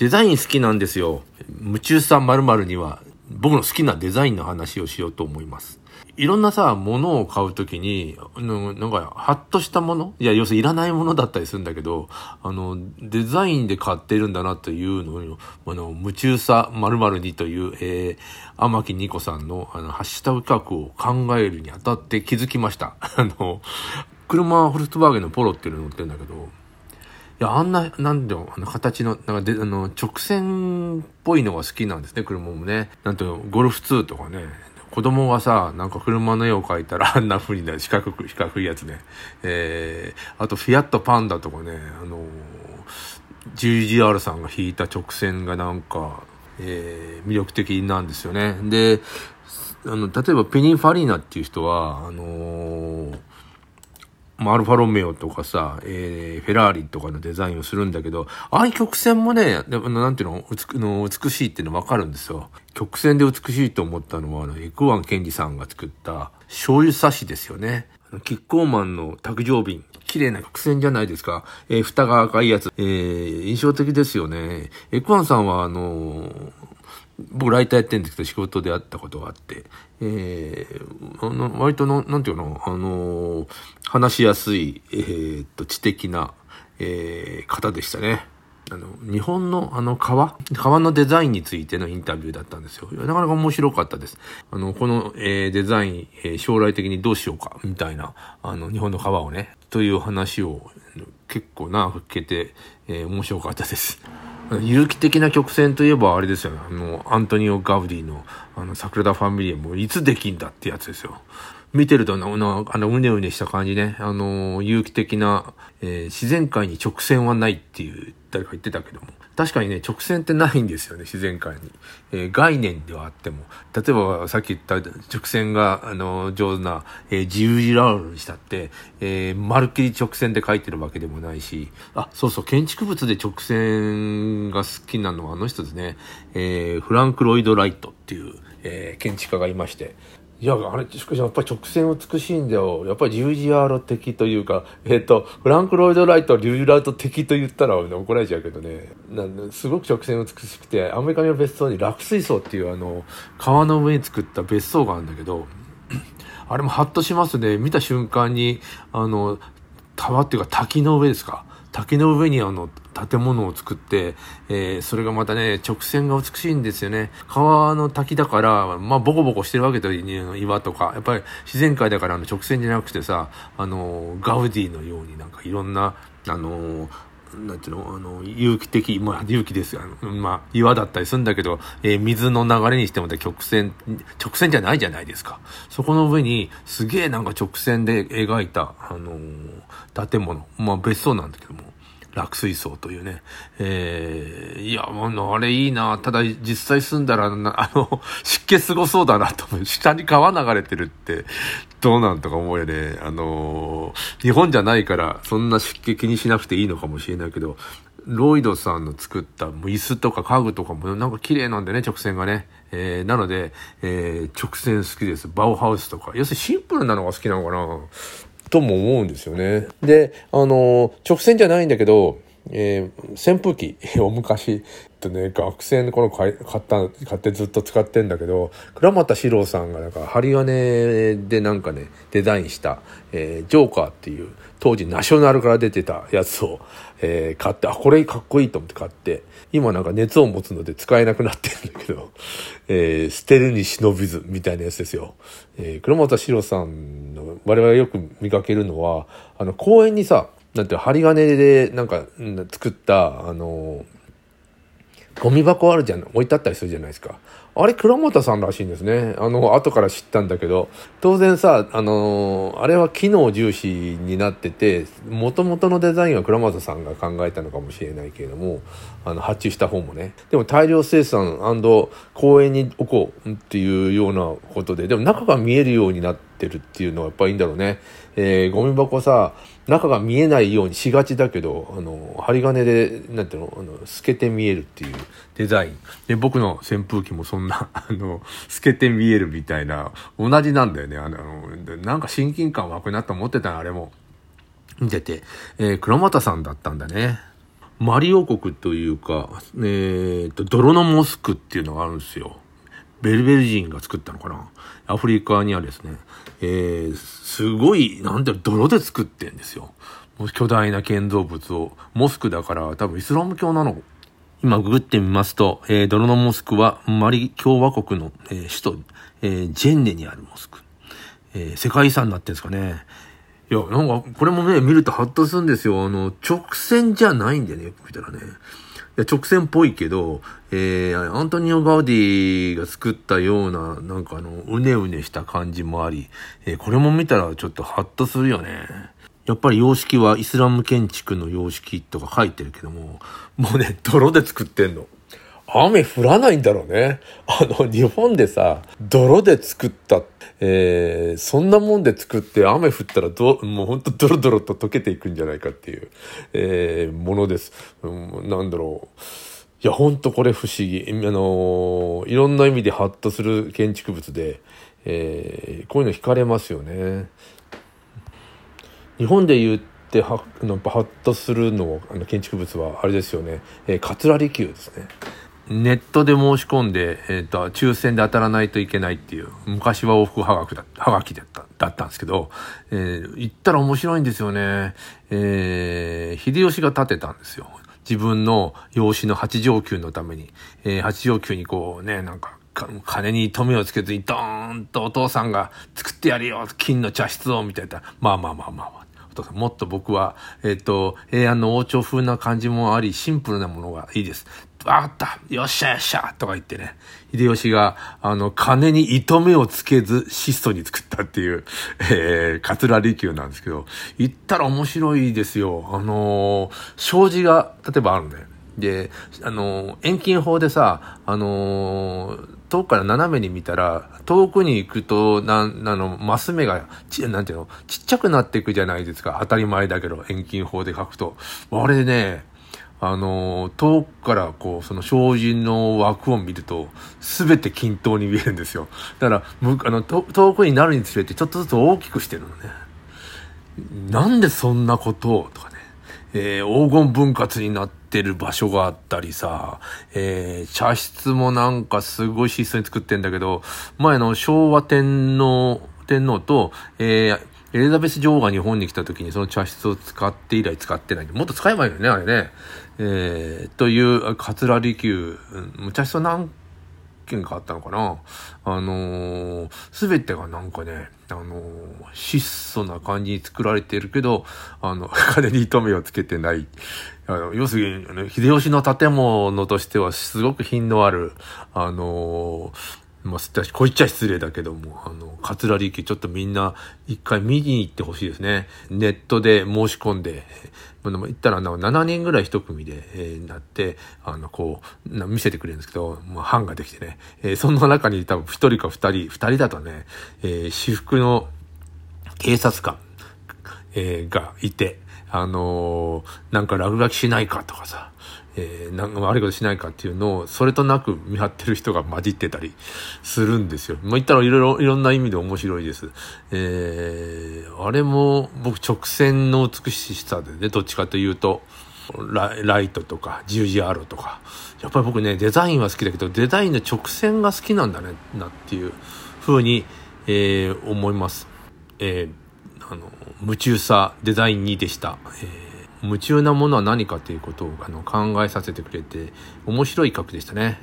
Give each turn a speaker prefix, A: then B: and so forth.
A: デザイン好きなんですよ。夢中さん〇〇には僕の好きなデザインの話をしようと思います。いろんなさ、物を買うときに、なんか、ハッとしたものいや、要するにいらないものだったりするんだけど、あの、デザインで買ってるんだなというのを、あの、夢中さ〇〇にという、えー、天木ニコさんの、あの、ハッシュタグ企画を考えるにあたって気づきました。あの、車はフルストバーゲンのポロっていうのを乗ってるんだけど、や、あんな、なんだよ、あの、形の、なんかで、あの、直線っぽいのが好きなんですね、車もね。なんと、ゴルフ2とかね、子供がさ、なんか車の絵を描いたらあんな風になる四角く、四角いやつね。えー、あとフィアットパンダとかね、あのー、GGR さんが引いた直線がなんか、えー、魅力的なんですよね。で、あの、例えばペニンファリーナっていう人は、あのーまあ、アルファロメオとかさ、えー、フェラーリとかのデザインをするんだけど、ああいう曲線もね、なんていうの、美の美しいっていうのわかるんですよ。曲線で美しいと思ったのは、あの、エクワンケンジさんが作った醤油差しですよね。キッコーマンの卓上瓶。綺麗な曲線じゃないですか。えー、蓋が赤いやつ。えー、印象的ですよね。エクワンさんは、あのー、僕ライターやってるんですけど仕事で会ったことがあって、えー、割との、なんていうの、あのー、話しやすい、えー、っと、知的な、えー、方でしたね。あの、日本のあの川川のデザインについてのインタビューだったんですよ。なかなか面白かったです。あの、この、えー、デザイン、えー、将来的にどうしようか、みたいな、あの、日本の川をね、という話を結構長く聞けて、えー、面白かったです。有機的な曲線といえばあれですよね。あの、アントニオ・ガウディの、あの、サクラダ・ファミリアもいつできんだってやつですよ。見てると、あの、あのうねうねした感じね。あの、有機的な、えー、自然界に直線はないっていう、誰か言ってたけども。確かにね、直線ってないんですよね、自然界に。えー、概念ではあっても。例えば、さっき言った直線が、あの、上手な、えー、自由字ラウルにしたって、えー、まるっきり直線で書いてるわけでもないし、あ、そうそう、建築物で直線が好きなのはあの人ですね。えー、フランク・ロイド・ライトっていう、えー、建築家がいまして、いや、あれ、しかしやっぱり直線美しいんだよ。やっぱり GGR 的というか、えっ、ー、と、フランク・ロイド・ライト、リューラート的と言ったら怒られちゃうけどね。なんすごく直線美しくて、アメリカの別荘に落水槽っていうあの、川の上に作った別荘があるんだけど、あれもハッとしますね。見た瞬間に、あの、川っていうか滝の上ですか？滝の上にあの建物を作って、えー、それがまたね、直線が美しいんですよね。川の滝だから、まあ、ボコボコしてるわけだよ、岩とか。やっぱり自然界だからあの直線じゃなくてさ、あの、ガウディのようになんかいろんな、あの、なんていうの、あの、有機的、まあ、有機ですよ。まあ、岩だったりするんだけど、えー、水の流れにしても曲線、直線じゃないじゃないですか。そこの上に、すげえなんか直線で描いた、あのー、建物。まあ、別荘なんだけども。落水槽というね。えー、いや、もう、あれいいな。ただ、実際住んだら、あの、湿気すごそうだなと思う。下に川流れてるって、どうなんとか思うよね。あのー、日本じゃないから、そんな湿気気にしなくていいのかもしれないけど、ロイドさんの作った椅子とか家具とかもなんか綺麗なんでね、直線がね。えー、なので、えー、直線好きです。バウハウスとか。要するにシンプルなのが好きなのかな。とも思うんですよね。で、あの、直線じゃないんだけど、えー、扇風機 を昔、とね、学生の頃買った、買ってずっと使ってんだけど、倉俣史郎さんがなんか針金でなんかね、デザインした、えー、ジョーカーっていう、当時ナショナルから出てたやつを、えー、買って、あ、これかっこいいと思って買って、今なんか熱を持つので使えなくなってるんだけど、えー、捨てるに忍びずみたいなやつですよ。えー、倉俣史郎さんの我々よく見かけるのは、あの公園にさ、なんて針金でなんか作った、あのゴミ箱あるじゃん、置いてあったりするじゃないですか。あれ、倉本さんらしいんですね。あの、後から知ったんだけど、当然さ、あの、あれは機能重視になってて、元々のデザインは倉本さんが考えたのかもしれないけれども、あの、発注した方もね。でも大量生産公園に置こうっていうようなことで、でも中が見えるようになっててるっていうのはやっぱいいんだろうね。えー、ゴミ箱さ、中が見えないようにしがちだけど、あの、針金で、なんていうの、あの、透けて見えるっていうデザイン。で、僕の扇風機もそんな、あの、透けて見えるみたいな、同じなんだよね。あの、なんか親近感湧くなと思ってたあれも。見てて、えー、黒俣さんだったんだね。マリ王国というか、えー、と、泥のモスクっていうのがあるんですよ。ベルベル人が作ったのかな？アフリカにはですね、えー、すごい、なんていう泥で作ってんですよ。巨大な建造物を。モスクだから多分イスラム教なの？今ググってみますと、えー、泥のモスクはマリ共和国の、えー、首都、えー、ジェンネにあるモスク。えー、世界遺産になってんですかね。いや、なんか、これもね、見るとハッとするんですよ。あの、直線じゃないんでね、よく見たらね。や、直線っぽいけど、えー、アントニオ・ガウディが作ったような、なんかあの、うねうねした感じもあり、えー、これも見たらちょっとハッとするよね。やっぱり様式はイスラム建築の様式とか書いてるけども、もうね、泥で作ってんの。雨降らないんだろうね。あの、日本でさ、泥で作った、えー、そんなもんで作って雨降ったらど、もうほんとドロドロと溶けていくんじゃないかっていう、えー、ものです。うん、なんだろう。いや、ほんとこれ不思議。あのー、いろんな意味でハッとする建築物で、えー、こういうの惹かれますよね。日本で言ってはのハッとするのあの建築物はあれですよね、えー、桂離宮ですね。ネットで申し込んで、えっ、ー、と、抽選で当たらないといけないっていう、昔は往復はがきだはがきだった、だったんですけど、えー、行ったら面白いんですよね。えー、秀吉が建てたんですよ。自分の養子の八条級のために、えー、八条級にこうね、なんか、金に富をつけずにドーンとお父さんが作ってやるよ金の茶室をみたいな。まあまあまあまあまあ。お父さんもっと僕は、えっ、ー、と、平安の王朝風な感じもあり、シンプルなものがいいです。わかったよっしゃよっしゃとか言ってね、秀吉が、あの、金に糸目をつけず質素に作ったっていう、えー、桂離宮なんですけど、行ったら面白いですよ。あのー、障子が、例えばあるんだよ。で、あのー、遠近法でさ、あのー、遠くから斜めに見たら、遠くに行くと、なん、あの、マス目が、ち、なんていうの、ちっちゃくなっていくじゃないですか。当たり前だけど、遠近法で書くと。あれね、あの、遠くからこう、その精進の枠を見ると、すべて均等に見えるんですよ。だから、あの、遠くになるにつれてちょっとずつ大きくしてるのね。なんでそんなことをとかね。えー、黄金分割になってる場所があったりさ、えー、茶室もなんかすごい質素に作ってんだけど、前の昭和天皇、天皇と、えー、エリザベス女王が日本に来た時にその茶室を使って以来使ってない。もっと使えばいいよね、あれね。えー、という桂離宮、む茶室は何件かあったのかな。あのーす、べてがなんかね、あのー、質素な感じに作られているけど、あの、金に糸目をつけてない。あの要するに、秀吉の建物としてはすごく品のある、あのーまあ、こう言っちゃ失礼だけども、あの、桂離宮ちょっとみんな一回見に行ってほしいですね。ネットで申し込んで、まあ、言ったら7人ぐらい一組で、えー、なって、あの、こう、見せてくれるんですけど、まあ、班ができてね、えー、その中に多分一人か二人、二人だとね、えー、私服の警察官、えー、がいて、あのー、なんか落書きしないかとかさ、えー、なんか悪いことしないかっていうのを、それとなく見張ってる人が混じってたりするんですよ。まあ、言ったらいろいろ、いろんな意味で面白いです。えー、あれも僕直線の美しさでね、どっちかというと、ラライトとか十字アロとか。やっぱり僕ね、デザインは好きだけど、デザインの直線が好きなんだね、なっていうふうに、えー、思います。えー、あの、夢中さデザイン2でした。えー夢中なものは何かということをあの考えさせてくれて面白い企画でしたね。